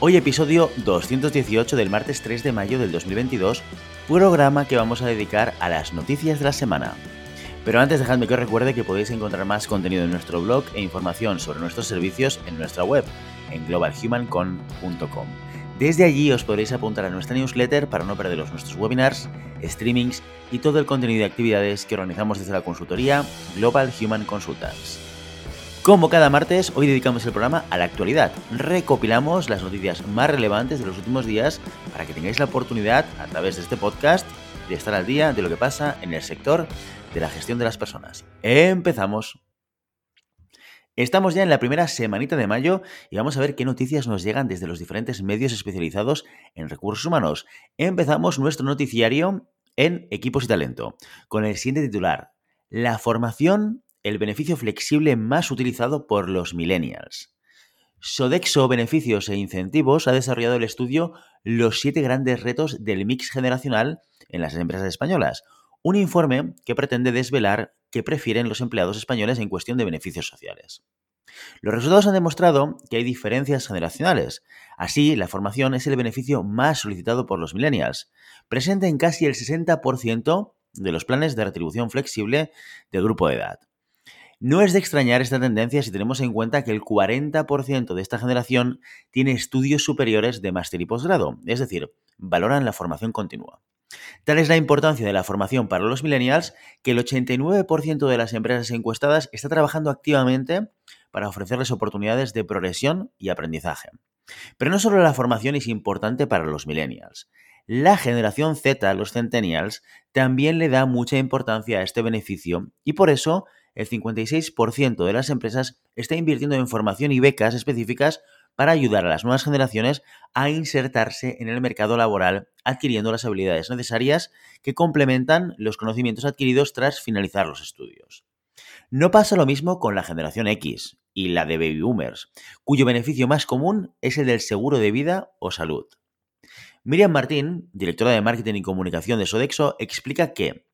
Hoy episodio 218 del martes 3 de mayo del 2022, programa que vamos a dedicar a las noticias de la semana. Pero antes dejadme que os recuerde que podéis encontrar más contenido en nuestro blog e información sobre nuestros servicios en nuestra web, en globalhumancon.com. Desde allí os podréis apuntar a nuestra newsletter para no perderos nuestros webinars, streamings y todo el contenido de actividades que organizamos desde la consultoría Global Human Consultants. Como cada martes, hoy dedicamos el programa a la actualidad. Recopilamos las noticias más relevantes de los últimos días para que tengáis la oportunidad, a través de este podcast, de estar al día de lo que pasa en el sector de la gestión de las personas. Empezamos. Estamos ya en la primera semanita de mayo y vamos a ver qué noticias nos llegan desde los diferentes medios especializados en recursos humanos. Empezamos nuestro noticiario en equipos y talento, con el siguiente titular. La formación el beneficio flexible más utilizado por los millennials. Sodexo Beneficios e Incentivos ha desarrollado el estudio Los siete grandes retos del mix generacional en las empresas españolas, un informe que pretende desvelar qué prefieren los empleados españoles en cuestión de beneficios sociales. Los resultados han demostrado que hay diferencias generacionales. Así, la formación es el beneficio más solicitado por los millennials, presente en casi el 60% de los planes de retribución flexible del grupo de edad. No es de extrañar esta tendencia si tenemos en cuenta que el 40% de esta generación tiene estudios superiores de máster y posgrado, es decir, valoran la formación continua. Tal es la importancia de la formación para los millennials que el 89% de las empresas encuestadas está trabajando activamente para ofrecerles oportunidades de progresión y aprendizaje. Pero no solo la formación es importante para los millennials. La generación Z, los centennials, también le da mucha importancia a este beneficio y por eso el 56% de las empresas está invirtiendo en formación y becas específicas para ayudar a las nuevas generaciones a insertarse en el mercado laboral adquiriendo las habilidades necesarias que complementan los conocimientos adquiridos tras finalizar los estudios. No pasa lo mismo con la generación X y la de baby boomers, cuyo beneficio más común es el del seguro de vida o salud. Miriam Martín, directora de Marketing y Comunicación de Sodexo, explica que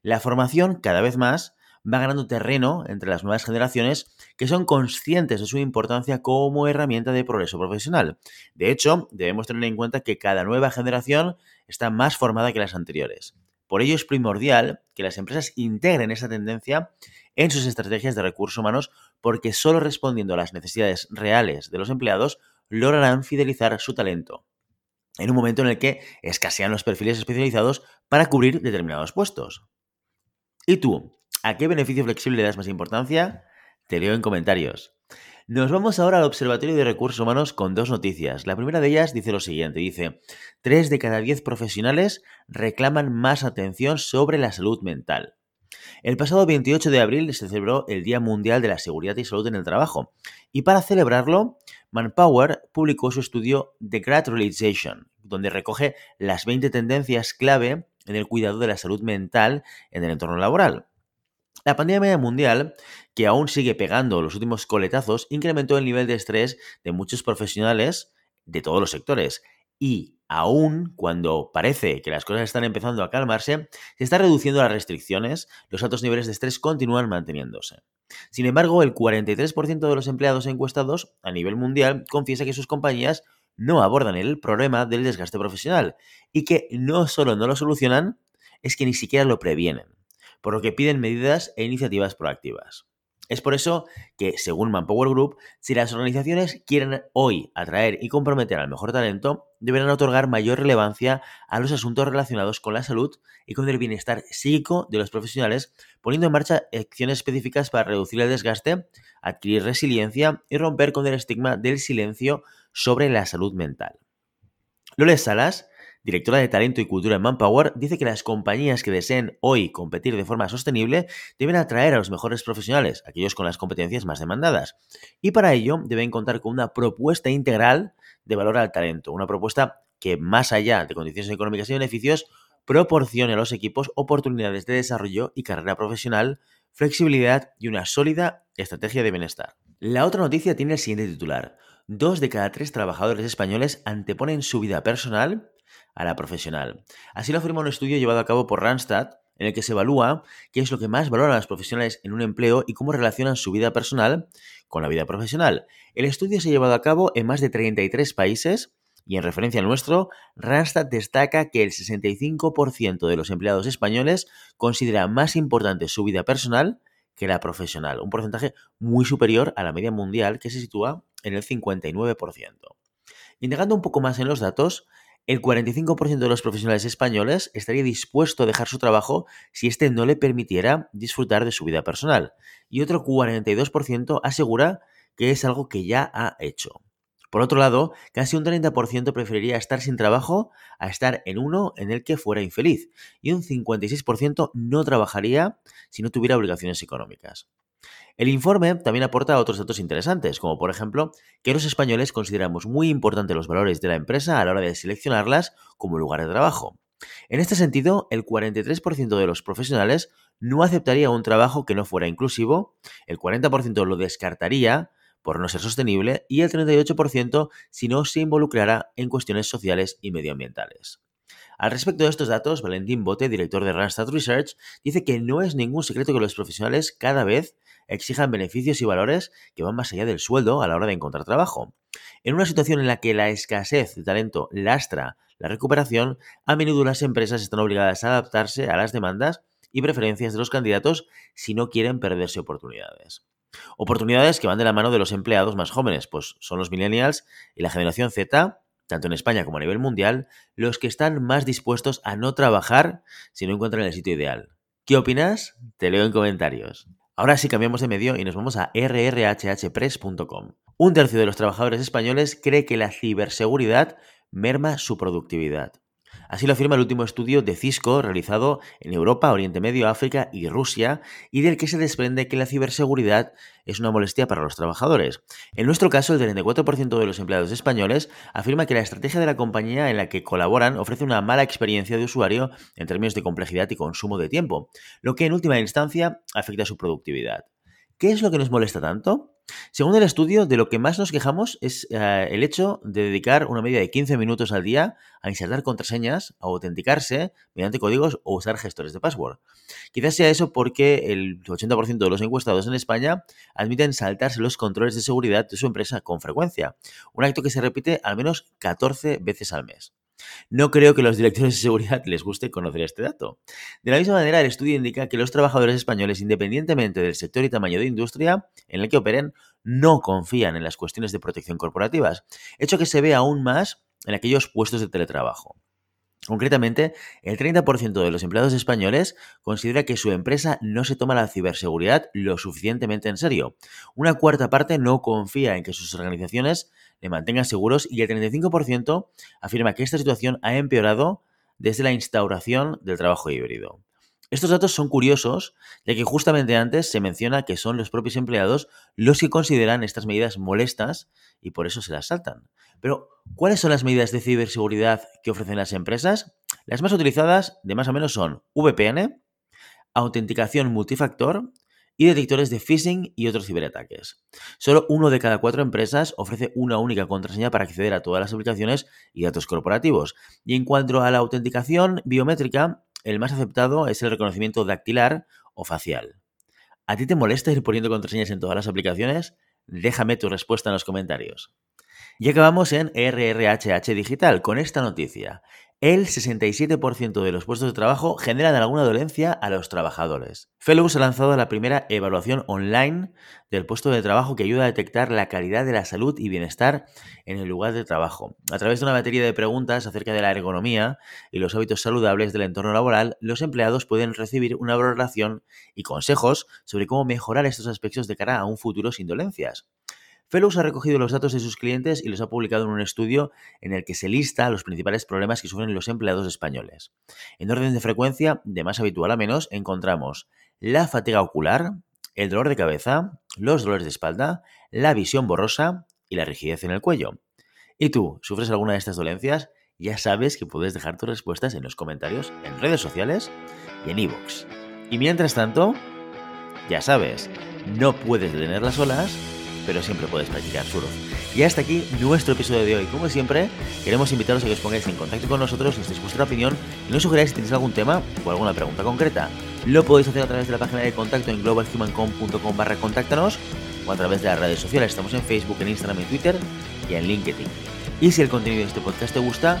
la formación cada vez más va ganando terreno entre las nuevas generaciones que son conscientes de su importancia como herramienta de progreso profesional. De hecho, debemos tener en cuenta que cada nueva generación está más formada que las anteriores. Por ello es primordial que las empresas integren esa tendencia en sus estrategias de recursos humanos porque solo respondiendo a las necesidades reales de los empleados lograrán fidelizar su talento en un momento en el que escasean los perfiles especializados para cubrir determinados puestos. ¿Y tú? ¿A qué beneficio flexible le das más importancia? Te leo en comentarios. Nos vamos ahora al Observatorio de Recursos Humanos con dos noticias. La primera de ellas dice lo siguiente, dice, 3 de cada 10 profesionales reclaman más atención sobre la salud mental. El pasado 28 de abril se celebró el Día Mundial de la Seguridad y Salud en el Trabajo, y para celebrarlo, Manpower publicó su estudio The Great Realization, donde recoge las 20 tendencias clave en el cuidado de la salud mental en el entorno laboral. La pandemia mundial, que aún sigue pegando los últimos coletazos, incrementó el nivel de estrés de muchos profesionales de todos los sectores. Y aún cuando parece que las cosas están empezando a calmarse, se está reduciendo las restricciones, los altos niveles de estrés continúan manteniéndose. Sin embargo, el 43% de los empleados encuestados a nivel mundial confiesa que sus compañías no abordan el problema del desgaste profesional y que no solo no lo solucionan, es que ni siquiera lo previenen por lo que piden medidas e iniciativas proactivas. Es por eso que, según Manpower Group, si las organizaciones quieren hoy atraer y comprometer al mejor talento, deberán otorgar mayor relevancia a los asuntos relacionados con la salud y con el bienestar psíquico de los profesionales, poniendo en marcha acciones específicas para reducir el desgaste, adquirir resiliencia y romper con el estigma del silencio sobre la salud mental. Loles Salas, directora de Talento y Cultura en Manpower, dice que las compañías que deseen hoy competir de forma sostenible deben atraer a los mejores profesionales, aquellos con las competencias más demandadas. Y para ello deben contar con una propuesta integral de valor al talento, una propuesta que más allá de condiciones económicas y beneficios, proporcione a los equipos oportunidades de desarrollo y carrera profesional, flexibilidad y una sólida estrategia de bienestar. La otra noticia tiene el siguiente titular. Dos de cada tres trabajadores españoles anteponen su vida personal a la profesional. Así lo afirma un estudio llevado a cabo por Randstad, en el que se evalúa qué es lo que más valoran los profesionales en un empleo y cómo relacionan su vida personal con la vida profesional. El estudio se ha llevado a cabo en más de 33 países y en referencia al nuestro, Randstad destaca que el 65% de los empleados españoles considera más importante su vida personal que la profesional, un porcentaje muy superior a la media mundial que se sitúa en el 59%. Indagando un poco más en los datos, el 45% de los profesionales españoles estaría dispuesto a dejar su trabajo si éste no le permitiera disfrutar de su vida personal, y otro 42% asegura que es algo que ya ha hecho. Por otro lado, casi un 30% preferiría estar sin trabajo a estar en uno en el que fuera infeliz, y un 56% no trabajaría si no tuviera obligaciones económicas. El informe también aporta otros datos interesantes, como por ejemplo que los españoles consideramos muy importantes los valores de la empresa a la hora de seleccionarlas como lugar de trabajo. En este sentido, el 43% de los profesionales no aceptaría un trabajo que no fuera inclusivo, el 40% lo descartaría por no ser sostenible y el 38% si no se involucrara en cuestiones sociales y medioambientales. Al respecto de estos datos, Valentín Bote, director de Randstad Research, dice que no es ningún secreto que los profesionales cada vez exijan beneficios y valores que van más allá del sueldo a la hora de encontrar trabajo. En una situación en la que la escasez de talento lastra la recuperación, a menudo las empresas están obligadas a adaptarse a las demandas y preferencias de los candidatos si no quieren perderse oportunidades. Oportunidades que van de la mano de los empleados más jóvenes, pues son los millennials y la generación Z, tanto en España como a nivel mundial, los que están más dispuestos a no trabajar si no encuentran el sitio ideal. ¿Qué opinas? Te leo en comentarios. Ahora sí cambiamos de medio y nos vamos a rrhhpress.com. Un tercio de los trabajadores españoles cree que la ciberseguridad merma su productividad. Así lo afirma el último estudio de Cisco realizado en Europa, Oriente Medio, África y Rusia, y del que se desprende que la ciberseguridad es una molestia para los trabajadores. En nuestro caso, el 34% de los empleados españoles afirma que la estrategia de la compañía en la que colaboran ofrece una mala experiencia de usuario en términos de complejidad y consumo de tiempo, lo que en última instancia afecta a su productividad. ¿Qué es lo que nos molesta tanto? Según el estudio, de lo que más nos quejamos es eh, el hecho de dedicar una media de 15 minutos al día a insertar contraseñas, a autenticarse mediante códigos o usar gestores de password. Quizás sea eso porque el 80% de los encuestados en España admiten saltarse los controles de seguridad de su empresa con frecuencia, un acto que se repite al menos 14 veces al mes. No creo que a los directores de seguridad les guste conocer este dato. De la misma manera, el estudio indica que los trabajadores españoles, independientemente del sector y tamaño de industria en el que operen, no confían en las cuestiones de protección corporativas, hecho que se ve aún más en aquellos puestos de teletrabajo. Concretamente, el 30% de los empleados españoles considera que su empresa no se toma la ciberseguridad lo suficientemente en serio. Una cuarta parte no confía en que sus organizaciones le mantengan seguros y el 35% afirma que esta situación ha empeorado desde la instauración del trabajo híbrido. Estos datos son curiosos, ya que justamente antes se menciona que son los propios empleados los que consideran estas medidas molestas y por eso se las saltan. Pero, ¿cuáles son las medidas de ciberseguridad que ofrecen las empresas? Las más utilizadas, de más o menos, son VPN, autenticación multifactor y detectores de phishing y otros ciberataques. Solo uno de cada cuatro empresas ofrece una única contraseña para acceder a todas las aplicaciones y datos corporativos. Y en cuanto a la autenticación biométrica, el más aceptado es el reconocimiento dactilar o facial. ¿A ti te molesta ir poniendo contraseñas en todas las aplicaciones? Déjame tu respuesta en los comentarios. Y acabamos en RRHH Digital con esta noticia. El 67% de los puestos de trabajo generan alguna dolencia a los trabajadores. Fellows ha lanzado la primera evaluación online del puesto de trabajo que ayuda a detectar la calidad de la salud y bienestar en el lugar de trabajo. A través de una batería de preguntas acerca de la ergonomía y los hábitos saludables del entorno laboral, los empleados pueden recibir una valoración y consejos sobre cómo mejorar estos aspectos de cara a un futuro sin dolencias. Fellows ha recogido los datos de sus clientes y los ha publicado en un estudio en el que se lista los principales problemas que sufren los empleados españoles. En orden de frecuencia, de más habitual a menos, encontramos la fatiga ocular, el dolor de cabeza, los dolores de espalda, la visión borrosa y la rigidez en el cuello. ¿Y tú, sufres alguna de estas dolencias? Ya sabes que puedes dejar tus respuestas en los comentarios, en redes sociales y en iVoox. y mientras tanto, ya sabes, no puedes detener las olas, pero siempre puedes practicar surf. Y hasta aquí nuestro episodio de hoy. Como siempre, queremos invitaros a que os pongáis en contacto con nosotros, nos deis vuestra opinión y nos sugeráis si tenéis algún tema o alguna pregunta concreta. Lo podéis hacer a través de la página de contacto en globalhumancom.com barra contáctanos o a través de las redes sociales. Estamos en Facebook, en Instagram, en Twitter y en LinkedIn. Y si el contenido de este podcast te gusta,